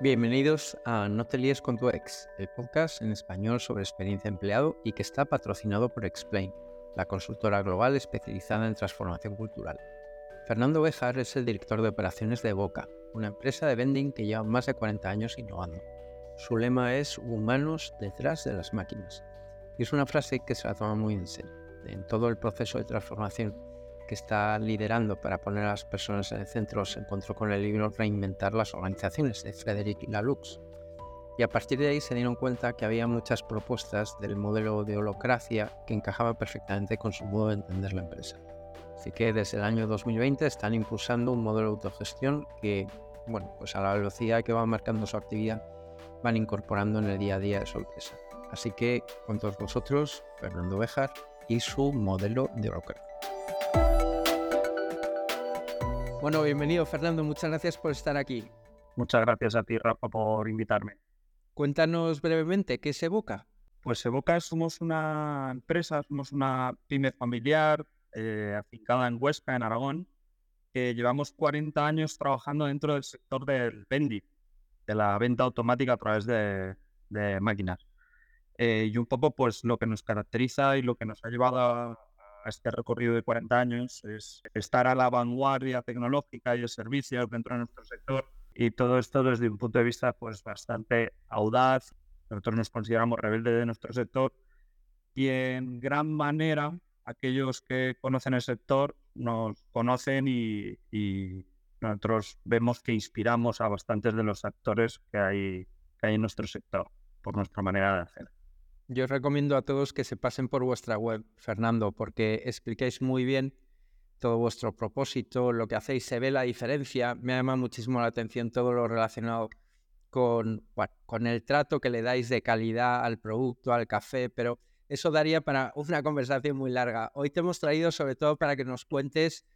Bienvenidos a No te líes con tu ex, el podcast en español sobre experiencia empleado y que está patrocinado por Explain, la consultora global especializada en transformación cultural. Fernando Bejar es el director de operaciones de Boca, una empresa de vending que lleva más de 40 años innovando. Su lema es humanos detrás de las máquinas. Y es una frase que se la toma muy en serio. En todo el proceso de transformación que está liderando para poner a las personas en el centro se encontró con el libro Reinventar las organizaciones de Frederick Laloux. Y a partir de ahí se dieron cuenta que había muchas propuestas del modelo de holocracia que encajaban perfectamente con su modo de entender la empresa. Así que desde el año 2020 están impulsando un modelo de autogestión que, bueno, pues a la velocidad que va marcando su actividad, van incorporando en el día a día de su empresa. Así que con todos vosotros, Fernando Bejar y su modelo de holocracia. Bueno, bienvenido Fernando, muchas gracias por estar aquí. Muchas gracias a ti, Rafa, por invitarme. Cuéntanos brevemente, ¿qué es Evoca? Pues Evoca somos una empresa, somos una pyme familiar eh, afincada en Huesca, en Aragón, que llevamos 40 años trabajando dentro del sector del vending, de la venta automática a través de, máquinas. Eh, y un poco pues lo que nos caracteriza y lo que nos ha llevado a, este recorrido de 40 años es estar a la vanguardia tecnológica y de servicios dentro de nuestro sector y todo esto desde un punto de vista pues bastante audaz. Nosotros nos consideramos rebeldes de nuestro sector y en gran manera aquellos que conocen el sector nos conocen y, y nosotros vemos que inspiramos a bastantes de los actores que hay, que hay en nuestro sector por nuestra manera de hacer. Yo os recomiendo a todos que se pasen por vuestra web, Fernando, porque explicáis muy bien todo vuestro propósito, lo que hacéis, se ve la diferencia. Me llama muchísimo la atención todo lo relacionado con, con el trato que le dais de calidad al producto, al café, pero eso daría para una conversación muy larga. Hoy te hemos traído sobre todo para que nos cuentes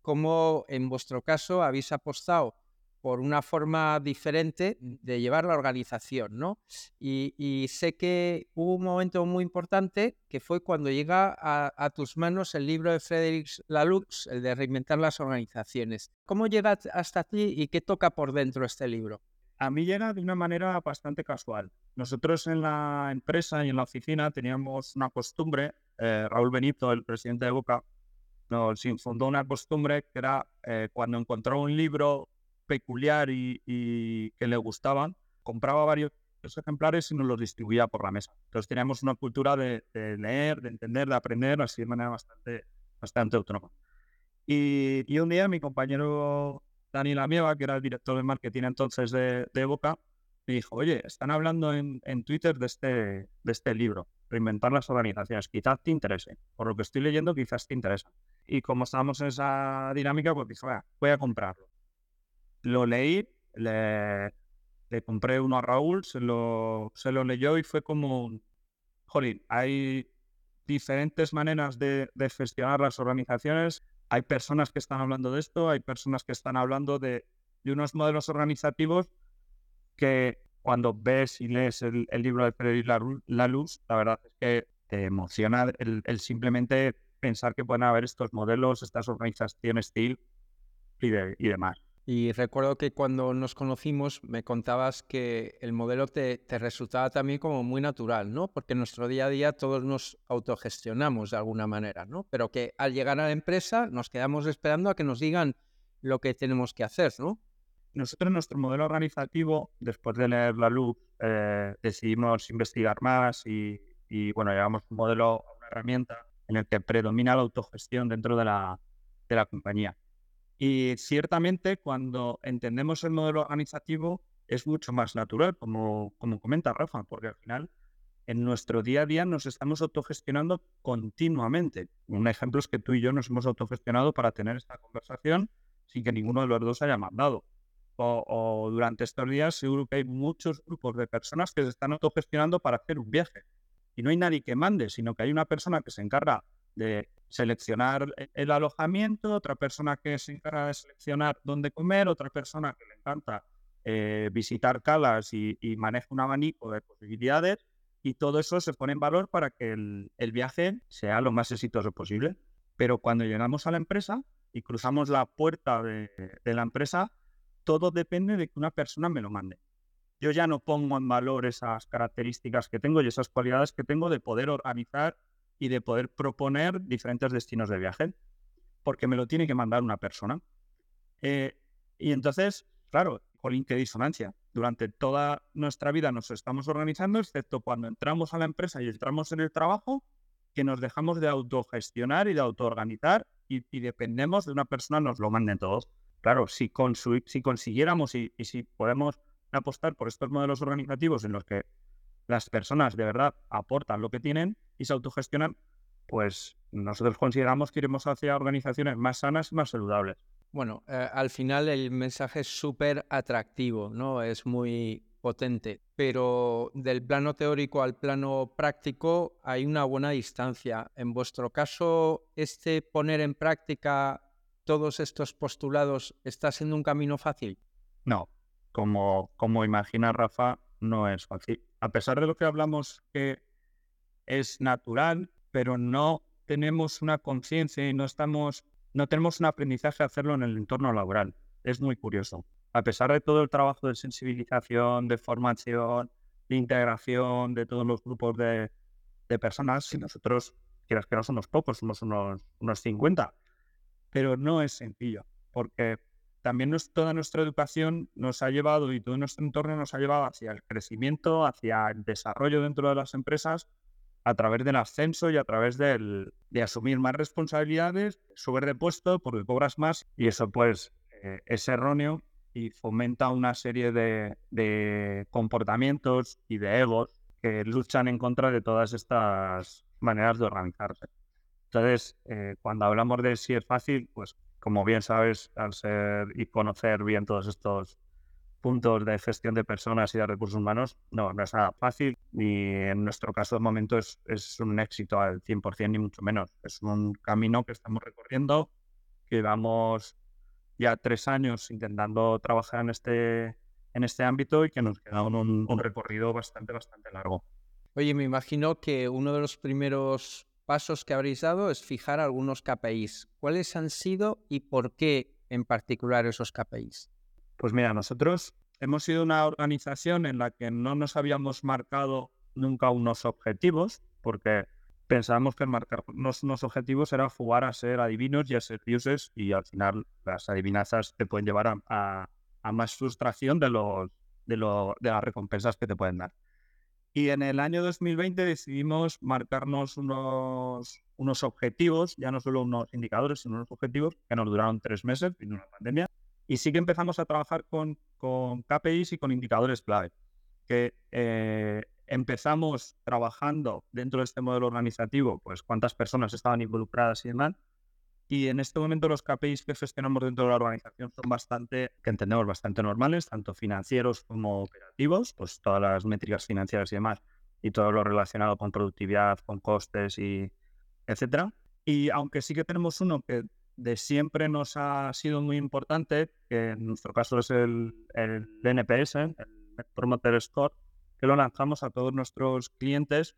cómo en vuestro caso habéis apostado por una forma diferente de llevar la organización, ¿no? Y, sé que hubo un momento muy importante que fue cuando llega a, tus manos el libro de Frederick Laloux, el de reinventar las organizaciones. ¿Cómo llega hasta ti y qué toca por dentro este libro? A mí llega de una manera bastante casual. Nosotros en la empresa y en la oficina teníamos una costumbre, eh, Raúl Benito, el presidente de Boca, nos infundó una costumbre que era eh, cuando encontró un libro peculiar y, que le gustaban, compraba varios ejemplares y nos los distribuía por la mesa. Entonces teníamos una cultura de, leer, de entender, de aprender, así de manera bastante, bastante autónoma. Y, un día mi compañero Dani Lamieva, que era el director de marketing entonces de, de Boca, me dijo, oye, están hablando en, en, Twitter de este, de este libro, Reinventar las organizaciones, quizás te interese. Por lo que estoy leyendo, quizás te interesa. Y como estábamos en esa dinámica, pues dije, voy a comprarlo lo leí, le, compré uno a Raúl, se lo, se lo leyó y fue como, jolín, hay diferentes maneras de, gestionar las organizaciones. Hay personas que están hablando de esto, hay personas que están hablando de, unos modelos organizativos que cuando ves y lees el, libro de Frederic Luz, la verdad es que te emociona el, simplemente pensar que pueden haber estos modelos, estas organizaciones y, y demás. Y recuerdo que cuando nos conocimos me contabas que el modelo te, te, resultaba también como muy natural, ¿no? Porque en nuestro día a día todos nos autogestionamos de alguna manera, ¿no? Pero que al llegar a la empresa nos quedamos esperando a que nos digan lo que tenemos que hacer, ¿no? Nosotros, nuestro modelo organizativo, después de leer la luz, eh, decidimos investigar más y, y, bueno, llevamos un modelo, una herramienta en el que predomina la autogestión dentro de la, de la compañía. Y ciertamente cuando entendemos el modelo organizativo es mucho más natural, como, como comenta Rafa, porque al final en nuestro día a día nos estamos autogestionando continuamente. Un ejemplo es que tú y yo nos hemos autogestionado para tener esta conversación sin que ninguno de los dos haya mandado. O, o, durante estos días seguro que hay muchos grupos de personas que se están autogestionando para hacer un viaje. Y no hay nadie que mande, sino que hay una persona que se encarga de seleccionar e-, el alojamiento, otra persona que se encarga de seleccionar dónde comer, otra persona que le encanta eh, visitar calas y, maneja un abanico de posibilidades y todo eso se pone en valor para que el, viaje sea lo más exitoso posible. Pero cuando llegamos a la empresa y cruzamos la puerta de, de la empresa, todo depende de que una persona me lo mande. yo ya no pongo en valor esas características que tengo y esas cualidades que tengo de poder organizar y de poder proponer diferentes destinos de viaje, porque me lo tiene que mandar una persona. Eh, y entonces, claro, jolín, qué disonancia. Durante toda nuestra vida nos estamos organizando, excepto cuando entramos a la empresa y entramos en el trabajo, que nos dejamos de autogestionar y de autoorganizar y, y dependemos de una persona, nos lo manden todos. Claro, si, si consiguiéramos y, y si podemos apostar por estos modelos organizativos en los que las personas de verdad aportan lo que tienen y se autogestionan, pues nosotros consideramos que iremos hacia organizaciones más sanas y más saludables. Bueno, eh, al final el mensaje es súper atractivo, ¿no? Es muy potente, pero del plano teórico al plano práctico hay una buena distancia. En vuestro caso, este poner en práctica todos estos postulados está siendo un camino fácil? No, como, como imagina Rafa, no es fácil. A pesar de lo que hablamos que es natural, pero no tenemos una conciencia y no estamos, no tenemos un aprendizaje a hacerlo en el entorno laboral. Es muy curioso. A pesar de todo el trabajo de sensibilización, de formación, de integración de todos los grupos de, personas, si nosotros, quieras que no somos pocos, somos unos, unos 50, pero no es sencillo, porque también toda nuestra educación nos ha llevado y todo nuestro entorno nos ha llevado hacia el crecimiento, hacia el desarrollo dentro de las empresas a través del ascenso y a través del, de asumir más responsabilidades, subir de puesto porque cobras más y eso pues eh, es erróneo y fomenta una serie de, de, comportamientos y de egos que luchan en contra de todas estas maneras de organizarse. Entonces, eh, cuando hablamos de si es fácil, pues como bien sabes, al ser y conocer bien todos estos puntos de gestión de personas y de recursos humanos, no, no es nada fácil y en nuestro caso de momento es, es un éxito al 100% ni mucho menos. Es un camino que estamos recorriendo, que vamos ya tres años intentando trabajar en este, en este ámbito y que nos queda un, un recorrido bastante, bastante largo. Oye, me imagino que uno de los primeros pasos que habréis dado es fijar algunos KPIs. ¿Cuáles han sido y por qué en particular esos KPIs? Pues mira, nosotros hemos sido una organización en la que no nos habíamos marcado nunca unos objetivos, porque pensábamos que marcarnos unos objetivos era jugar a ser adivinos y a ser dioses, y al final las adivinanzas te pueden llevar a, más frustración de, los, de, de las recompensas que te pueden dar. Y en el año 2020 decidimos marcarnos unos, unos objetivos, ya no solo unos indicadores, sino unos objetivos que nos duraron tres meses, en una pandemia. Y sí que empezamos a trabajar con, con KPIs y con indicadores clave, que eh, empezamos trabajando dentro de este modelo organizativo, pues cuántas personas estaban involucradas y demás, y en este momento los KPIs que gestionamos dentro de la organización son bastante, que entendemos bastante normales, tanto financieros como operativos, pues todas las métricas financieras y demás, y todo lo relacionado con productividad, con costes y etcétera. Y aunque sí que tenemos uno que de siempre nos ha sido muy importante, que en nuestro caso es el, el NPS, el Promoter Score, que lo lanzamos a todos nuestros clientes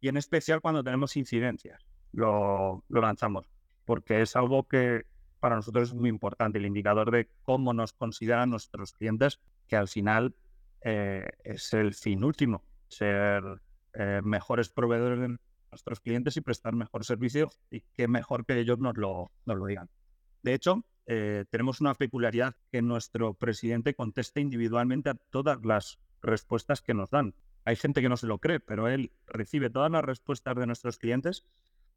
y en especial cuando tenemos incidencias, lo, lo lanzamos porque es algo que para nosotros es muy importante, el indicador de cómo nos consideran nuestros clientes, que al final eh, es el fin último, ser eh, mejores proveedores nuestros clientes y prestar mejor servicio y qué mejor que ellos nos lo, nos lo digan. De hecho, eh, tenemos una peculiaridad que nuestro presidente contesta individualmente a todas las respuestas que nos dan. Hay gente que no se lo cree, pero él recibe todas las respuestas de nuestros clientes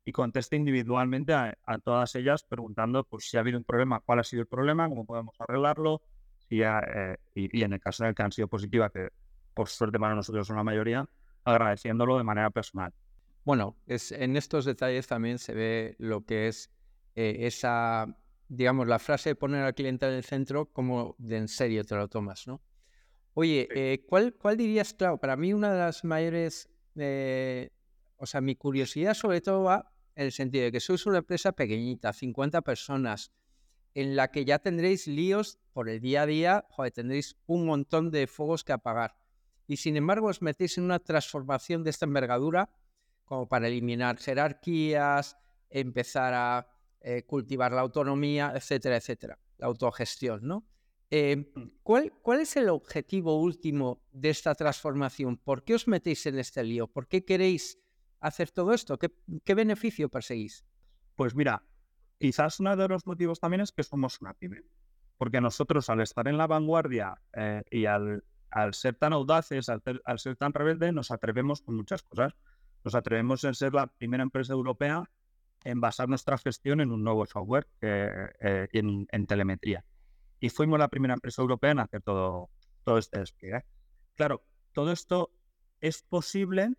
y conteste individualmente a, todas ellas preguntando pues, si ha habido un problema, cuál ha sido el problema, cómo podemos arreglarlo, eh, y, en el caso el que han sido positivas, que por suerte para nosotros son la mayoría, agradeciéndolo de manera personal. Bueno, es, en estos detalles también se ve lo que es eh, esa, digamos, la frase de poner al cliente en el centro, como de en serio te lo tomas, ¿no? Oye, eh, ¿cuál, ¿cuál dirías, claro, para mí una de las mayores, o sea, mi curiosidad sobre todo va en el sentido de que sois una empresa pequeñita, 50 personas, en la que ya tendréis líos por el día a día, joder, tendréis un montón de fuegos que apagar. Y sin embargo os metéis en una transformación de esta envergadura como para eliminar jerarquías, empezar a eh, cultivar la autonomía, etcétera, etcétera, la autogestión, ¿no? Eh, ¿cuál, ¿Cuál es el objetivo último de esta transformación? ¿Por qué os metéis en este lío? ¿Por qué queréis hacer todo esto? ¿Qué, qué beneficio perseguís? Pues mira, quizás uno de los motivos también es que somos una pyme. Porque nosotros al estar en la vanguardia eh, y al, al, ser tan audaces, al, al, ser tan rebeldes, nos atrevemos con muchas cosas. Nos atrevemos en ser la primera empresa europea en basar nuestra gestión en un nuevo software eh, en, en, telemetría. Y fuimos la primera empresa europea en hacer todo, todo este despliegue. Claro, todo esto es posible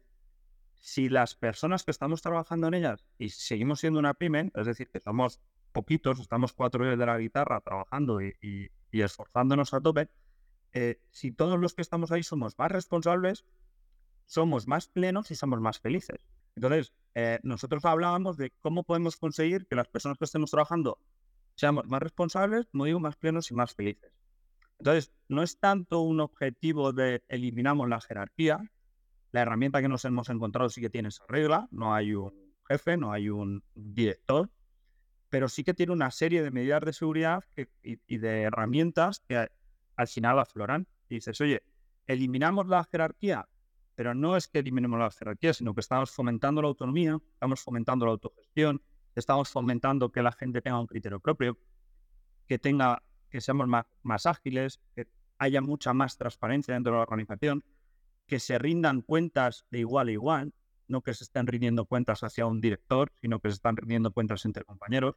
si las personas que estamos trabajando en ellas y seguimos siendo una pyme, es decir, que somos poquitos, estamos cuatro días de la guitarra trabajando y, y, y esforzándonos a tope, eh, si todos los que estamos ahí somos más responsables, somos más plenos y somos más felices. Entonces, eh, nosotros hablábamos de cómo podemos conseguir que las personas que estemos trabajando seamos más responsables, como digo, más plenos y más felices. Entonces, no es tanto un objetivo de eliminamos la jerarquía. La herramienta que nos hemos encontrado sí que tiene esa regla. No hay un jefe, no hay un director, pero sí que tiene una serie de medidas de seguridad y, y, de herramientas que al final afloran. Y dices, oye, eliminamos la jerarquía, pero no es que eliminemos la jerarquía, sino que estamos fomentando la autonomía, estamos fomentando la autogestión, estamos fomentando que la gente tenga un criterio propio, que tenga, que seamos más, más ágiles, que haya mucha más transparencia dentro de la organización, que se rindan cuentas de igual a igual, no que se estén rindiendo cuentas hacia un director, sino que se están rindiendo cuentas entre compañeros.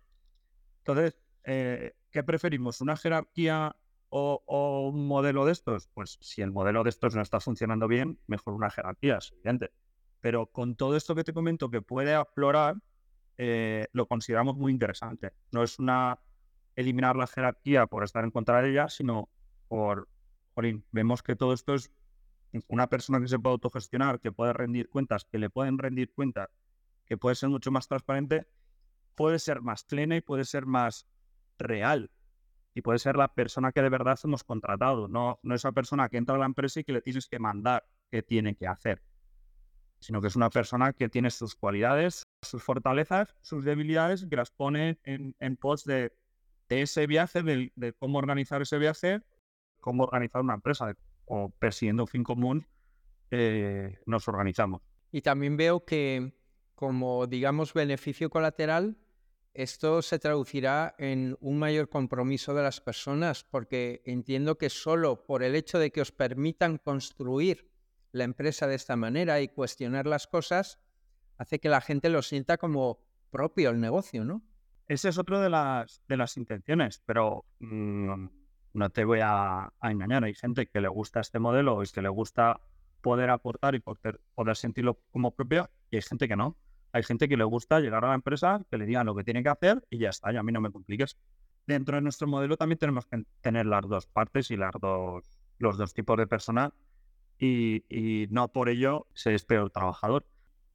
Entonces, eh, ¿qué preferimos? ¿Una jerarquía o, un modelo de estos? Pues si el modelo de estos no está funcionando bien, mejor una jerarquía, es evidente. Pero con todo esto que te comento que puede aflorar, eh, lo consideramos muy interesante. No es una eliminar la jerarquía por estar en contra de ella, sino por, jolín, vemos que todo esto es una persona que se puede autogestionar, que puede rendir cuentas, que le pueden rendir cuentas, que puede ser mucho más transparente, puede ser más plena y puede ser más real. Y puede ser la persona que de verdad hemos contratado, no, no esa persona que entra a la empresa y que le tienes que mandar qué tiene que hacer, sino que es una persona que tiene sus cualidades, sus fortalezas, sus debilidades, que las pone en, en pos de, de, ese viaje, de, de, cómo organizar ese viaje, cómo organizar una empresa, o persiguiendo un fin común, eh, nos organizamos. Y también veo que como, digamos, beneficio colateral, esto se traducirá en un mayor compromiso de las personas, porque entiendo que solo por el hecho de que os permitan construir la empresa de esta manera y cuestionar las cosas, hace que la gente lo sienta como propio el negocio, ¿no? Ese es otro de las, intenciones, pero mmm, no te voy a, a, engañar. Hay gente que le gusta este modelo y que le gusta poder aportar y poder, poder sentirlo como propio, y hay gente que no. Hay gente que le gusta llegar a la empresa, que le digan lo que tiene que hacer y ya está, y a mí no me compliques. Dentro de nuestro modelo también tenemos que tener las dos partes y las dos, los dos tipos de personas y, y no por ello se es peor trabajador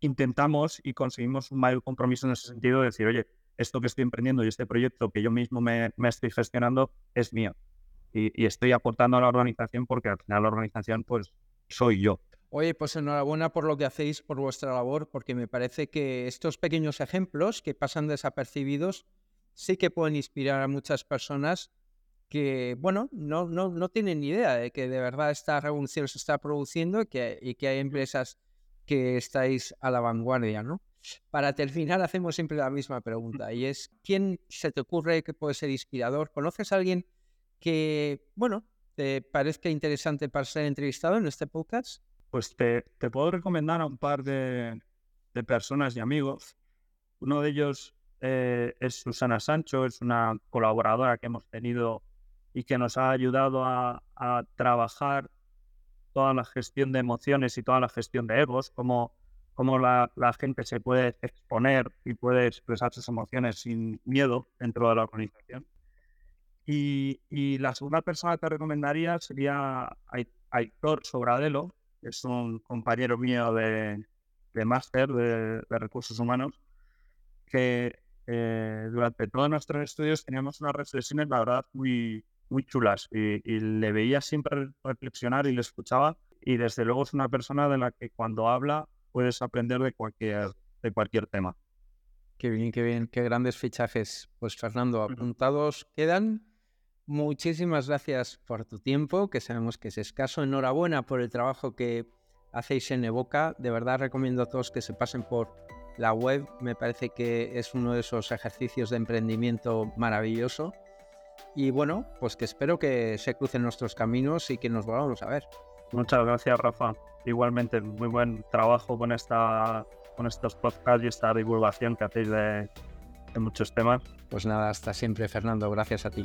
intentamos y conseguimos un mayor compromiso en ese sentido de decir, oye, esto que estoy emprendiendo y este proyecto que yo mismo me, me estoy gestionando es mío. Y, y, estoy aportando a la organización porque al final la organización pues soy yo. Oye, pues enhorabuena por lo que hacéis, por vuestra labor, porque me parece que estos pequeños ejemplos que pasan desapercibidos sí que pueden inspirar a muchas personas que, bueno, no, no, no tienen ni idea de que de verdad esta revolución se está produciendo y que, que hay empresas que estáis a la vanguardia, ¿no? Para terminar, hacemos siempre la misma pregunta y es, ¿quién se te ocurre que puede ser inspirador? ¿Conoces a alguien que, bueno, te parezca interesante para ser entrevistado en este podcast? Pues te, puedo recomendar a un par de, personas y amigos. Uno de ellos eh, es Susana Sancho, es una colaboradora que hemos tenido y que nos ha ayudado a, trabajar toda la gestión de emociones y toda la gestión de egos, cómo, cómo la, gente se puede exponer y puede expresar sus emociones sin miedo dentro de la organización. Y, y la segunda persona que recomendaría sería Aitor Sobradelo, que es un compañero mío de, de máster de, de, recursos humanos, que eh, durante todos nuestros estudios teníamos unas reflexiones, la verdad, muy, muy chulas y, y, le veía siempre reflexionar y le escuchaba y desde luego es una persona de la que cuando habla puedes aprender de cualquier, de cualquier tema. Qué bien, qué bien, qué grandes fichajes. Pues Fernando, apuntados quedan muchísimas gracias por tu tiempo, que sabemos que es escaso. Enhorabuena por el trabajo que hacéis en Evoca. De verdad recomiendo a todos que se pasen por la web. Me parece que es uno de esos ejercicios de emprendimiento maravilloso. Y bueno, pues que espero que se crucen nuestros caminos y que nos volvamos a ver. Muchas gracias, Rafa. Igualmente, muy buen trabajo con, esta, con estos podcasts y esta divulgación que hacéis de, de muchos temas. Pues nada, hasta siempre, Fernando. Gracias a ti.